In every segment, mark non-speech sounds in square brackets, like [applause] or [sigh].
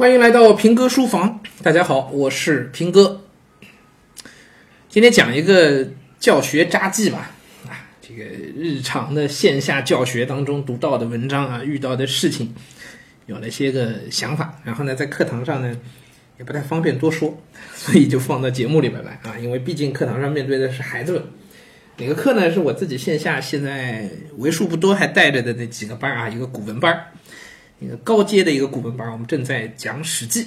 欢迎来到平哥书房，大家好，我是平哥。今天讲一个教学札记吧，啊，这个日常的线下教学当中读到的文章啊，遇到的事情，有了些个想法，然后呢，在课堂上呢也不太方便多说，所以就放到节目里边来啊，因为毕竟课堂上面对的是孩子们。哪个课呢？是我自己线下现在为数不多还带着的那几个班啊，一个古文班儿一个高阶的一个古文班，我们正在讲《史记》，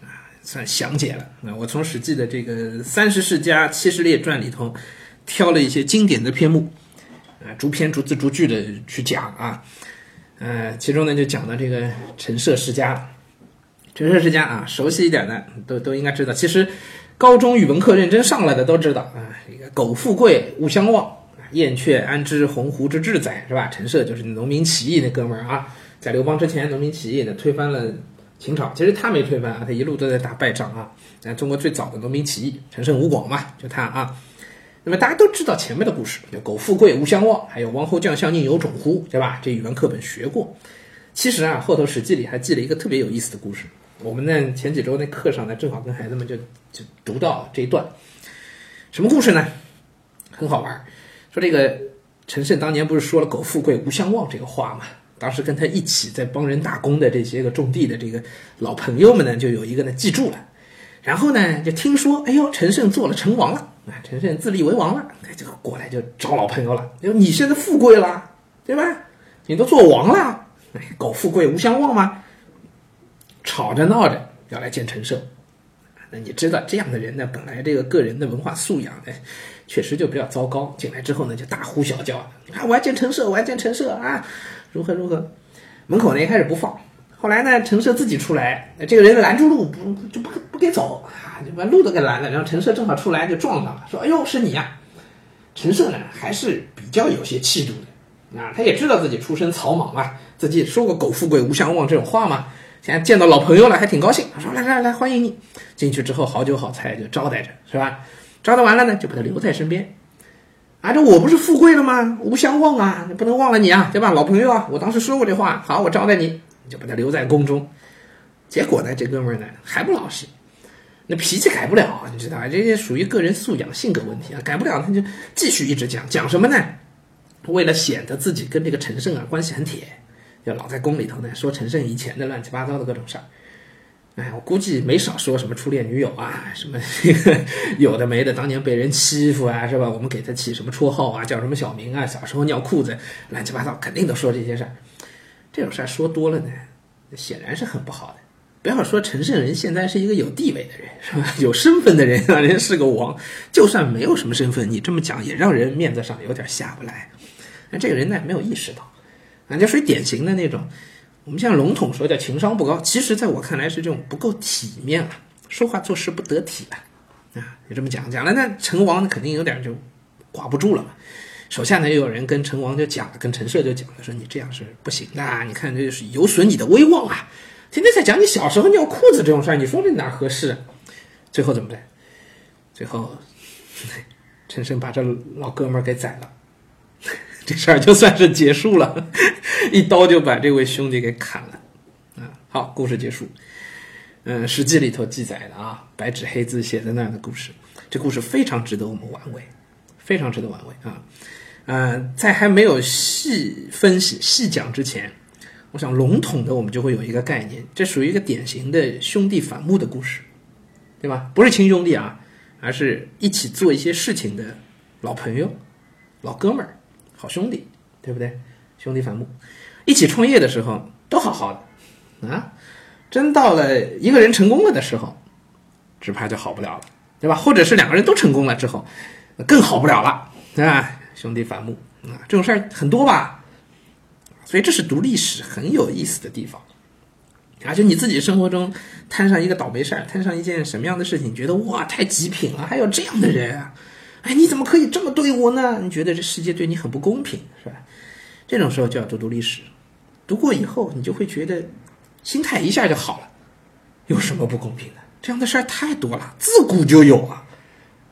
啊，算详解了。那，我从《史记》的这个三十世家七十列传里头挑了一些经典的篇目，啊，逐篇逐字逐句的去讲啊，呃，其中呢就讲到这个陈涉世家。陈涉世家啊，熟悉一点的都都应该知道。其实高中语文课认真上来的都知道啊，这个苟富贵，勿相忘。燕雀安知鸿鹄之志哉，是吧？陈涉就是农民起义那哥们儿啊。在刘邦之前，农民起义呢推翻了秦朝。其实他没推翻啊，他一路都在打败仗啊。咱中国最早的农民起义，陈胜吴广嘛，就他啊。那么大家都知道前面的故事，就苟富贵勿相忘，还有王侯将相宁有种乎，对吧？这语文课本学过。其实啊，后头史记里还记了一个特别有意思的故事。我们呢前几周那课上呢，正好跟孩子们就就读到这一段。什么故事呢？很好玩。说这个陈胜当年不是说了“苟富贵勿相忘”这个话吗？当时跟他一起在帮人打工的这些个种地的这个老朋友们呢，就有一个呢记住了，然后呢就听说，哎呦，陈胜做了成王了，啊，陈胜自立为王了，就过来就找老朋友了，就你现在富贵了，对吧？你都做王了，哎，苟富贵无相忘吗？吵着闹着要来见陈胜，那你知道这样的人呢，本来这个个人的文化素养呢，确实就比较糟糕，进来之后呢就大呼小叫，啊我要见陈胜，我要见陈胜啊！如何如何？门口呢一开始不放，后来呢陈涉自己出来，这个人拦住路，不就不不给走啊，就把路都给拦了。然后陈涉正好出来就撞上了，说：“哎呦，是你呀！”陈涉呢还是比较有些气度的啊，他也知道自己出身草莽嘛，自己说过“苟富贵，勿相忘”这种话嘛。现在见到老朋友了，还挺高兴，他说：“来来来，欢迎你！”进去之后，好酒好菜就招待着，是吧？招待完了呢，就把他留在身边。啊，这我不是富贵了吗？无相忘啊，你不能忘了你啊，对吧？老朋友啊，我当时说过这话，好，我招待你，你就把他留在宫中。结果呢，这哥们呢还不老实，那脾气改不了，你知道吧？这些属于个人素养、性格问题啊，改不了，他就继续一直讲，讲什么呢？为了显得自己跟这个陈胜啊关系很铁，就老在宫里头呢说陈胜以前的乱七八糟的各种事儿。哎，我估计没少说什么初恋女友啊，什么有的没的，当年被人欺负啊，是吧？我们给他起什么绰号啊，叫什么小名啊？小时候尿裤子，乱七八糟，肯定都说这些事儿。这种事儿说多了呢，显然是很不好的。不要说陈胜人现在是一个有地位的人，是吧？有身份的人啊，人家是个王。就算没有什么身份，你这么讲也让人面子上有点下不来。那这个人呢，没有意识到，啊，就属于典型的那种。我们现在笼统说叫情商不高，其实在我看来是这种不够体面了，说话做事不得体了，啊，就这么讲讲了，那成王肯定有点就挂不住了嘛。手下呢又有人跟成王就讲，跟陈涉就讲了，说你这样是不行的，你看这就是有损你的威望啊。天天在讲你小时候尿裤子这种事儿，你说这哪合适？啊最后怎么办？最后 [laughs] 陈胜把这老哥们儿给宰了。[laughs] 这事儿就算是结束了，[laughs] 一刀就把这位兄弟给砍了，啊，好，故事结束。嗯，《史记》里头记载的啊，白纸黑字写在那儿的故事，这故事非常值得我们玩味，非常值得玩味啊。呃，在还没有细分析、细讲之前，我想笼统的我们就会有一个概念，这属于一个典型的兄弟反目的故事，对吧？不是亲兄弟啊，而是一起做一些事情的老朋友、老哥们儿。好兄弟，对不对？兄弟反目，一起创业的时候都好好的啊，真到了一个人成功了的时候，只怕就好不了了，对吧？或者是两个人都成功了之后，更好不了了，对吧？兄弟反目啊，这种事儿很多吧？所以这是读历史很有意思的地方啊！就你自己生活中摊上一个倒霉事儿，摊上一件什么样的事情，觉得哇，太极品了，还有这样的人啊！哎，你怎么可以这么对我呢？你觉得这世界对你很不公平，是吧？这种时候就要读读历史，读过以后，你就会觉得心态一下就好了。有什么不公平的？这样的事儿太多了，自古就有啊。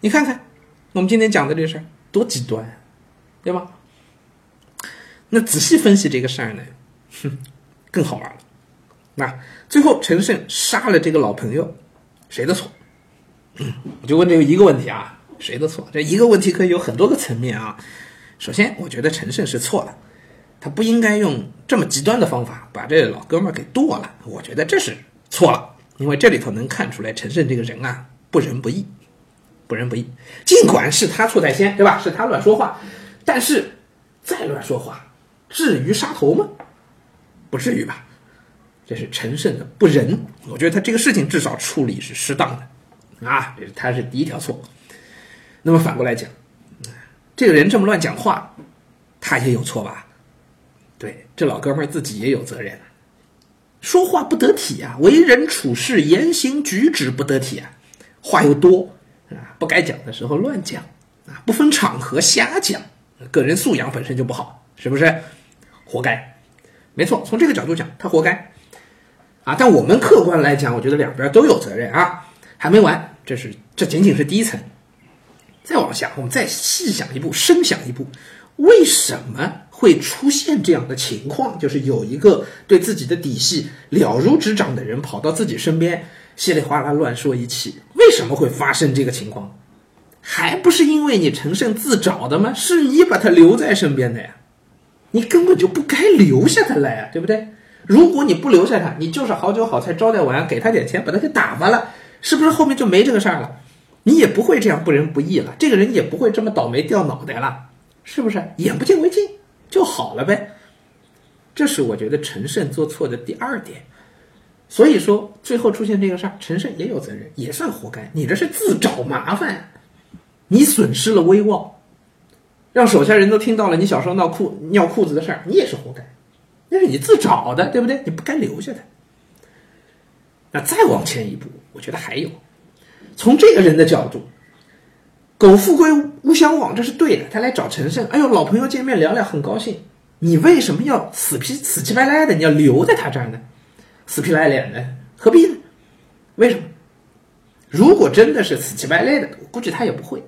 你看看，我们今天讲的这事儿多极端，对吧？那仔细分析这个事儿呢，哼，更好玩了。那最后陈胜杀了这个老朋友，谁的错？我就问这个一个问题啊，谁的错？这一个问题可以有很多个层面啊。首先，我觉得陈胜是错了，他不应该用这么极端的方法把这老哥们给剁了。我觉得这是错了，因为这里头能看出来陈胜这个人啊，不仁不义，不仁不义。尽管是他错在先，对吧？是他乱说话，但是再乱说话，至于杀头吗？不至于吧？这是陈胜的不仁，我觉得他这个事情至少处理是适当的，啊，这是他是第一条错。那么反过来讲，这个人这么乱讲话，他也有错吧？这老哥们儿自己也有责任，说话不得体啊，为人处事言行举止不得体啊，话又多啊，不该讲的时候乱讲啊，不分场合瞎讲，个人素养本身就不好，是不是？活该，没错，从这个角度讲，他活该。啊，但我们客观来讲，我觉得两边都有责任啊，还没完，这是这仅仅是第一层，再往下，我们再细想一步，深想一步，为什么会出现这样的情况？就是有一个对自己的底细了如指掌的人跑到自己身边，稀里哗啦乱说一气，为什么会发生这个情况？还不是因为你陈胜自找的吗？是你把他留在身边的呀，你根本就不该留下他来啊，对不对？如果你不留下他，你就是好酒好菜招待完，给他点钱，把他给打发了，是不是后面就没这个事儿了？你也不会这样不仁不义了，这个人也不会这么倒霉掉脑袋了，是不是？眼不见为净就好了呗。这是我觉得陈胜做错的第二点。所以说，最后出现这个事儿，陈胜也有责任，也算活该。你这是自找麻烦，你损失了威望，让手下人都听到了你小时候闹裤尿裤子的事儿，你也是活该。那是你自找的，对不对？你不该留下他。那再往前一步，我觉得还有，从这个人的角度，苟富贵勿相忘，这是对的。他来找陈胜，哎呦，老朋友见面聊聊，很高兴。你为什么要死皮死气白赖的？你要留在他这儿呢？死皮赖脸的，何必呢？为什么？如果真的是死气白赖的，我估计他也不会。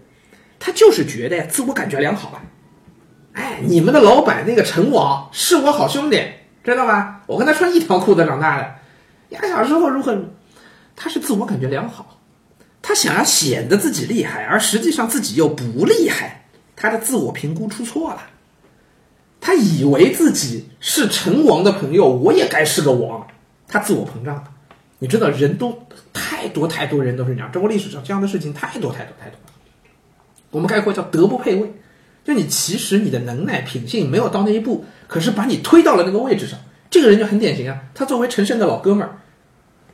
他就是觉得呀，自我感觉良好啊。哎，你们的老板那个陈王是我好兄弟，知道吧？我跟他穿一条裤子长大的。呀，小时候如何？他是自我感觉良好，他想要显得自己厉害，而实际上自己又不厉害。他的自我评估出错了，他以为自己是成王的朋友，我也该是个王。他自我膨胀了。你知道，人都太多太多人都是这样。中国历史上这样的事情太多太多太多了。我们概括叫德不配位。就你其实你的能耐品性没有到那一步，可是把你推到了那个位置上，这个人就很典型啊。他作为陈胜的老哥们儿，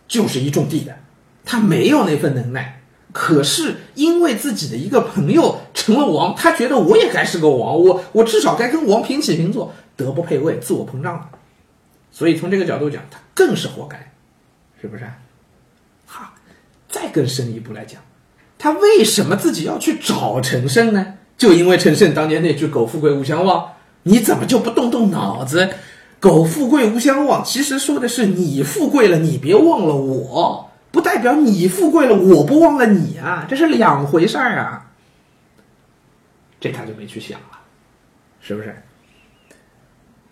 就是一种地的，他没有那份能耐，可是因为自己的一个朋友成了王，他觉得我也该是个王，我我至少该跟王平起平坐，德不配位，自我膨胀了。所以从这个角度讲，他更是活该，是不是？好，再更深一步来讲，他为什么自己要去找陈胜呢？就因为陈胜当年那句“苟富贵勿相忘”，你怎么就不动动脑子？“苟富贵勿相忘”其实说的是你富贵了，你别忘了我，不代表你富贵了，我不忘了你啊，这是两回事儿啊。这他就没去想了，是不是？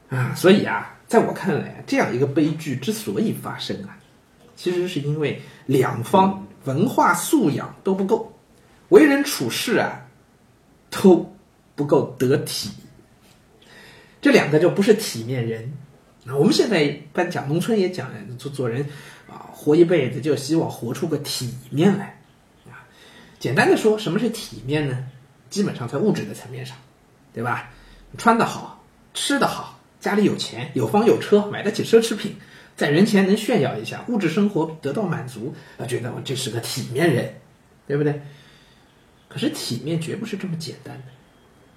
啊，所以啊，在我看来，这样一个悲剧之所以发生啊，其实是因为两方文化素养都不够，为人处事啊。都不够得体，这两个就不是体面人。那我们现在一般讲农村也讲，做做人啊，活一辈子就希望活出个体面来啊。简单的说，什么是体面呢？基本上在物质的层面上，对吧？穿得好，吃得好，家里有钱，有房有车，买得起奢侈品，在人前能炫耀一下，物质生活得到满足，啊，觉得我这是个体面人，对不对？可是体面绝不是这么简单的，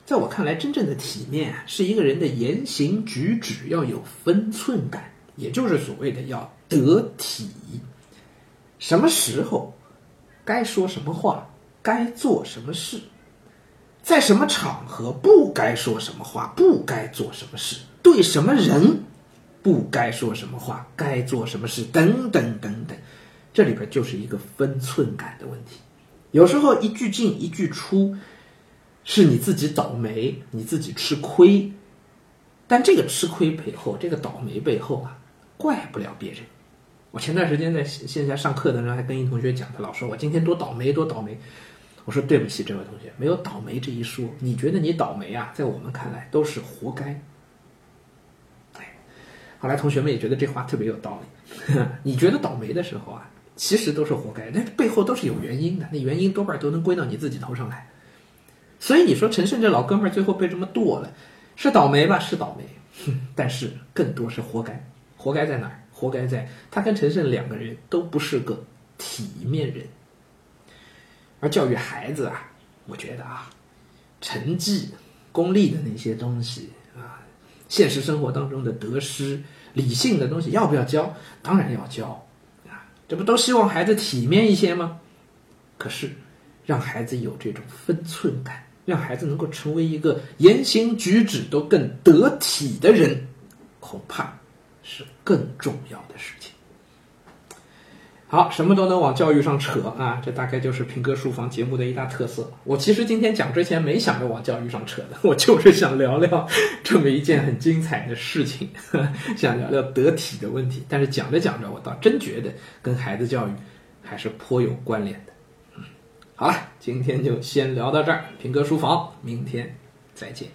在我看来，真正的体面啊，是一个人的言行举止要有分寸感，也就是所谓的要得体。什么时候该说什么话，该做什么事，在什么场合不该说什么话，不该做什么事，对什么人不该说什么话，该做什么事，等等等等，这里边就是一个分寸感的问题。有时候一句进一句出，是你自己倒霉，你自己吃亏。但这个吃亏背后，这个倒霉背后啊，怪不了别人，我前段时间在线下上课的时候，还跟一同学讲，他老说我今天多倒霉，多倒霉。我说对不起，这位同学，没有倒霉这一说。你觉得你倒霉啊，在我们看来都是活该。哎，后来同学们也觉得这话特别有道理。[laughs] 你觉得倒霉的时候啊，其实都是活该，那背后都是有原因的，那原因多半都能归到你自己头上来。所以你说陈胜这老哥们儿最后被这么剁了，是倒霉吧？是倒霉，但是更多是活该。活该在哪儿？活该在他跟陈胜两个人都不是个体面人。而教育孩子啊，我觉得啊，成绩、功利的那些东西啊，现实生活当中的得失、理性的东西要不要教？当然要教啊，这不都希望孩子体面一些吗？可是，让孩子有这种分寸感，让孩子能够成为一个言行举止都更得体的人，恐怕是更重要的事情。好，什么都能往教育上扯啊，这大概就是平哥书房节目的一大特色。我其实今天讲之前没想着往教育上扯的，我就是想聊聊这么一件很精彩的事情，[laughs] 想聊聊得体的问题。但是讲着讲着，我倒真觉得跟孩子教育还是颇有关联的。好了，今天就先聊到这儿，平哥书房，明天再见。